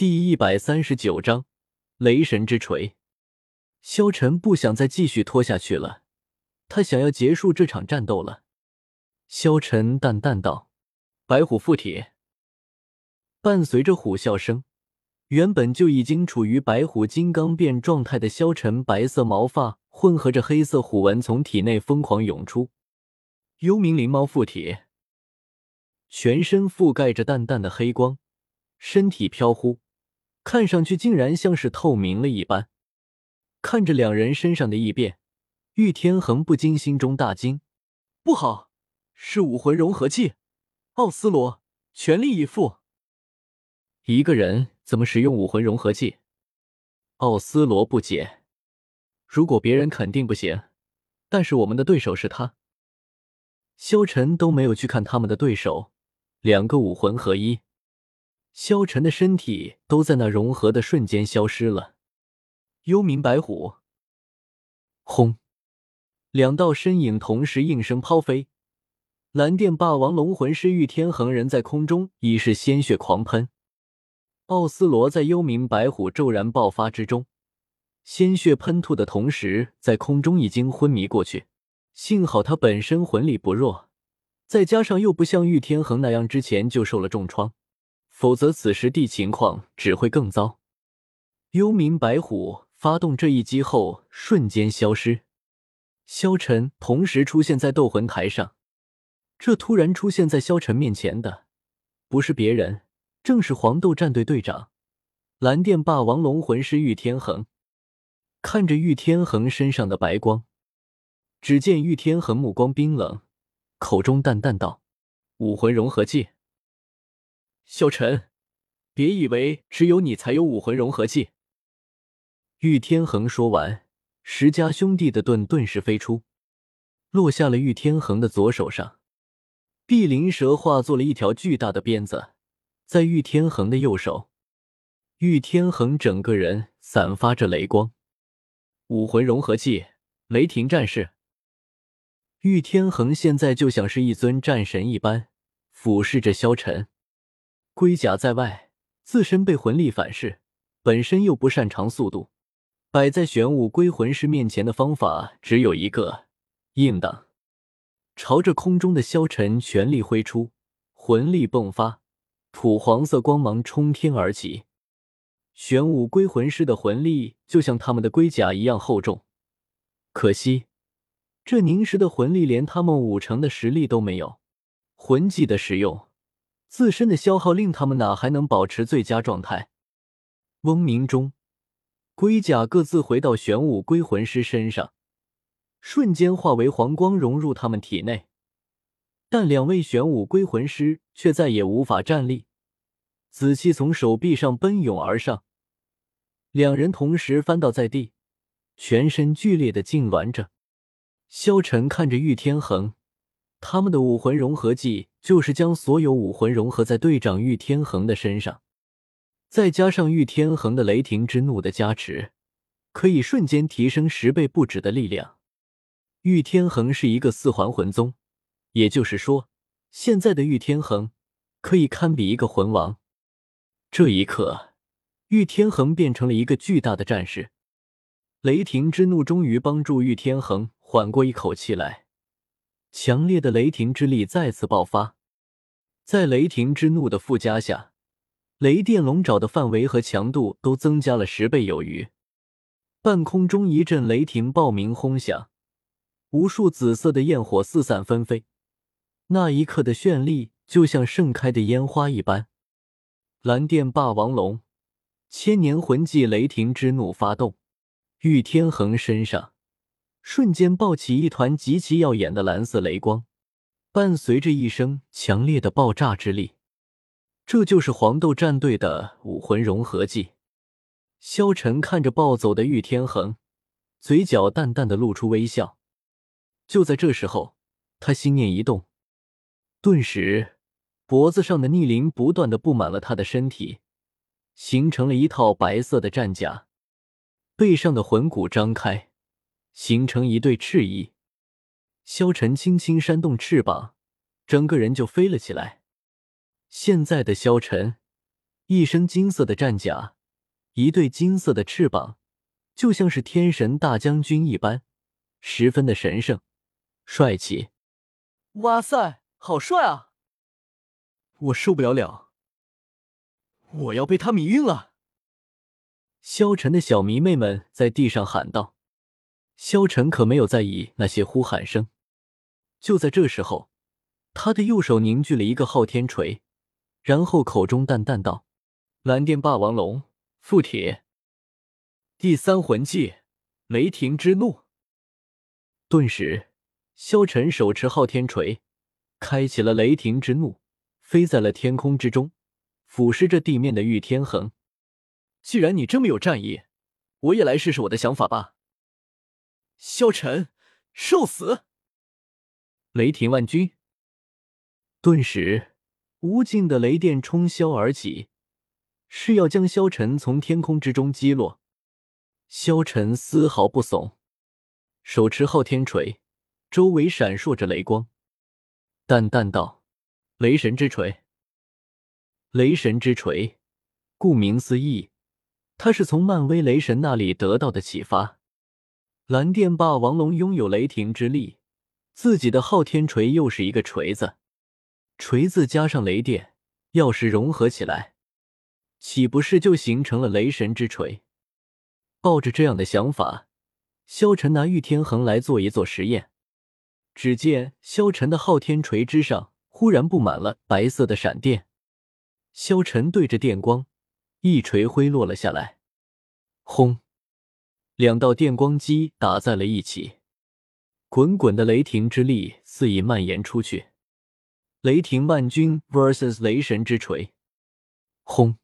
第一百三十九章雷神之锤。萧晨不想再继续拖下去了，他想要结束这场战斗了。萧晨淡淡道：“白虎附体。”伴随着虎啸声，原本就已经处于白虎金刚变状态的萧晨，白色毛发混合着黑色虎纹从体内疯狂涌出。幽冥灵猫附体，全身覆盖着淡淡的黑光，身体飘忽。看上去竟然像是透明了一般。看着两人身上的异变，玉天恒不禁心中大惊：“不好，是武魂融合技！奥斯罗，全力以赴！”一个人怎么使用武魂融合技？奥斯罗不解：“如果别人肯定不行，但是我们的对手是他。”萧晨都没有去看他们的对手，两个武魂合一。萧晨的身体都在那融合的瞬间消失了。幽冥白虎，轰！两道身影同时应声抛飞。蓝电霸王龙魂师玉天恒人在空中已是鲜血狂喷。奥斯罗在幽冥白虎骤然爆发之中，鲜血喷吐的同时，在空中已经昏迷过去。幸好他本身魂力不弱，再加上又不像玉天恒那样之前就受了重创。否则，此时地情况只会更糟。幽冥白虎发动这一击后，瞬间消失。萧晨同时出现在斗魂台上。这突然出现在萧晨面前的，不是别人，正是黄豆战队队长蓝电霸王龙魂师玉天恒。看着玉天恒身上的白光，只见玉天恒目光冰冷，口中淡淡道：“武魂融合技。”萧晨，别以为只有你才有武魂融合技。玉天恒说完，石家兄弟的盾顿时飞出，落下了玉天恒的左手上。碧鳞蛇化作了一条巨大的鞭子，在玉天恒的右手。玉天恒整个人散发着雷光，武魂融合技雷霆战士。玉天恒现在就像是一尊战神一般，俯视着萧晨。龟甲在外，自身被魂力反噬，本身又不擅长速度，摆在玄武龟魂师面前的方法只有一个：硬挡。朝着空中的萧晨全力挥出，魂力迸发，土黄色光芒冲天而起。玄武龟魂师的魂力就像他们的龟甲一样厚重，可惜这凝实的魂力连他们五成的实力都没有。魂技的使用。自身的消耗令他们哪还能保持最佳状态？嗡鸣中，龟甲各自回到玄武龟魂师身上，瞬间化为黄光融入他们体内。但两位玄武龟魂师却再也无法站立，紫气从手臂上奔涌而上，两人同时翻倒在地，全身剧烈的痉挛着。萧晨看着玉天恒。他们的武魂融合技就是将所有武魂融合在队长玉天恒的身上，再加上玉天恒的雷霆之怒的加持，可以瞬间提升十倍不止的力量。玉天恒是一个四环魂宗，也就是说，现在的玉天恒可以堪比一个魂王。这一刻，玉天恒变成了一个巨大的战士，雷霆之怒终于帮助玉天恒缓过一口气来。强烈的雷霆之力再次爆发，在雷霆之怒的附加下，雷电龙爪的范围和强度都增加了十倍有余。半空中一阵雷霆爆鸣轰响，无数紫色的焰火四散纷飞，那一刻的绚丽就像盛开的烟花一般。蓝电霸王龙千年魂技雷霆之怒发动，玉天恒身上。瞬间爆起一团极其耀眼的蓝色雷光，伴随着一声强烈的爆炸之力。这就是黄豆战队的武魂融合技。萧晨看着暴走的玉天恒，嘴角淡淡的露出微笑。就在这时候，他心念一动，顿时脖子上的逆鳞不断的布满了他的身体，形成了一套白色的战甲，背上的魂骨张开。形成一对翅翼，萧晨轻轻扇动翅膀，整个人就飞了起来。现在的萧晨一身金色的战甲，一对金色的翅膀，就像是天神大将军一般，十分的神圣、帅气。哇塞，好帅啊！我受不了了，我要被他迷晕了。萧晨的小迷妹们在地上喊道。萧晨可没有在意那些呼喊声。就在这时候，他的右手凝聚了一个昊天锤，然后口中淡淡道：“蓝电霸王龙，附体。第三魂技，雷霆之怒。”顿时，萧晨手持昊天锤，开启了雷霆之怒，飞在了天空之中，俯视着地面的玉天恒。既然你这么有战意，我也来试试我的想法吧。萧晨，受死！雷霆万钧。顿时，无尽的雷电冲霄而起，是要将萧晨从天空之中击落。萧晨丝毫不怂，手持昊天锤，周围闪烁着雷光，淡淡道：“雷神之锤。”雷神之锤，顾名思义，他是从漫威雷神那里得到的启发。蓝电霸王龙拥有雷霆之力，自己的昊天锤又是一个锤子，锤子加上雷电，要是融合起来，岂不是就形成了雷神之锤？抱着这样的想法，萧晨拿玉天恒来做一做实验。只见萧晨的昊天锤之上忽然布满了白色的闪电，萧晨对着电光，一锤挥落了下来，轰！两道电光击打在了一起，滚滚的雷霆之力肆意蔓延出去。雷霆万钧 vs 雷神之锤，轰！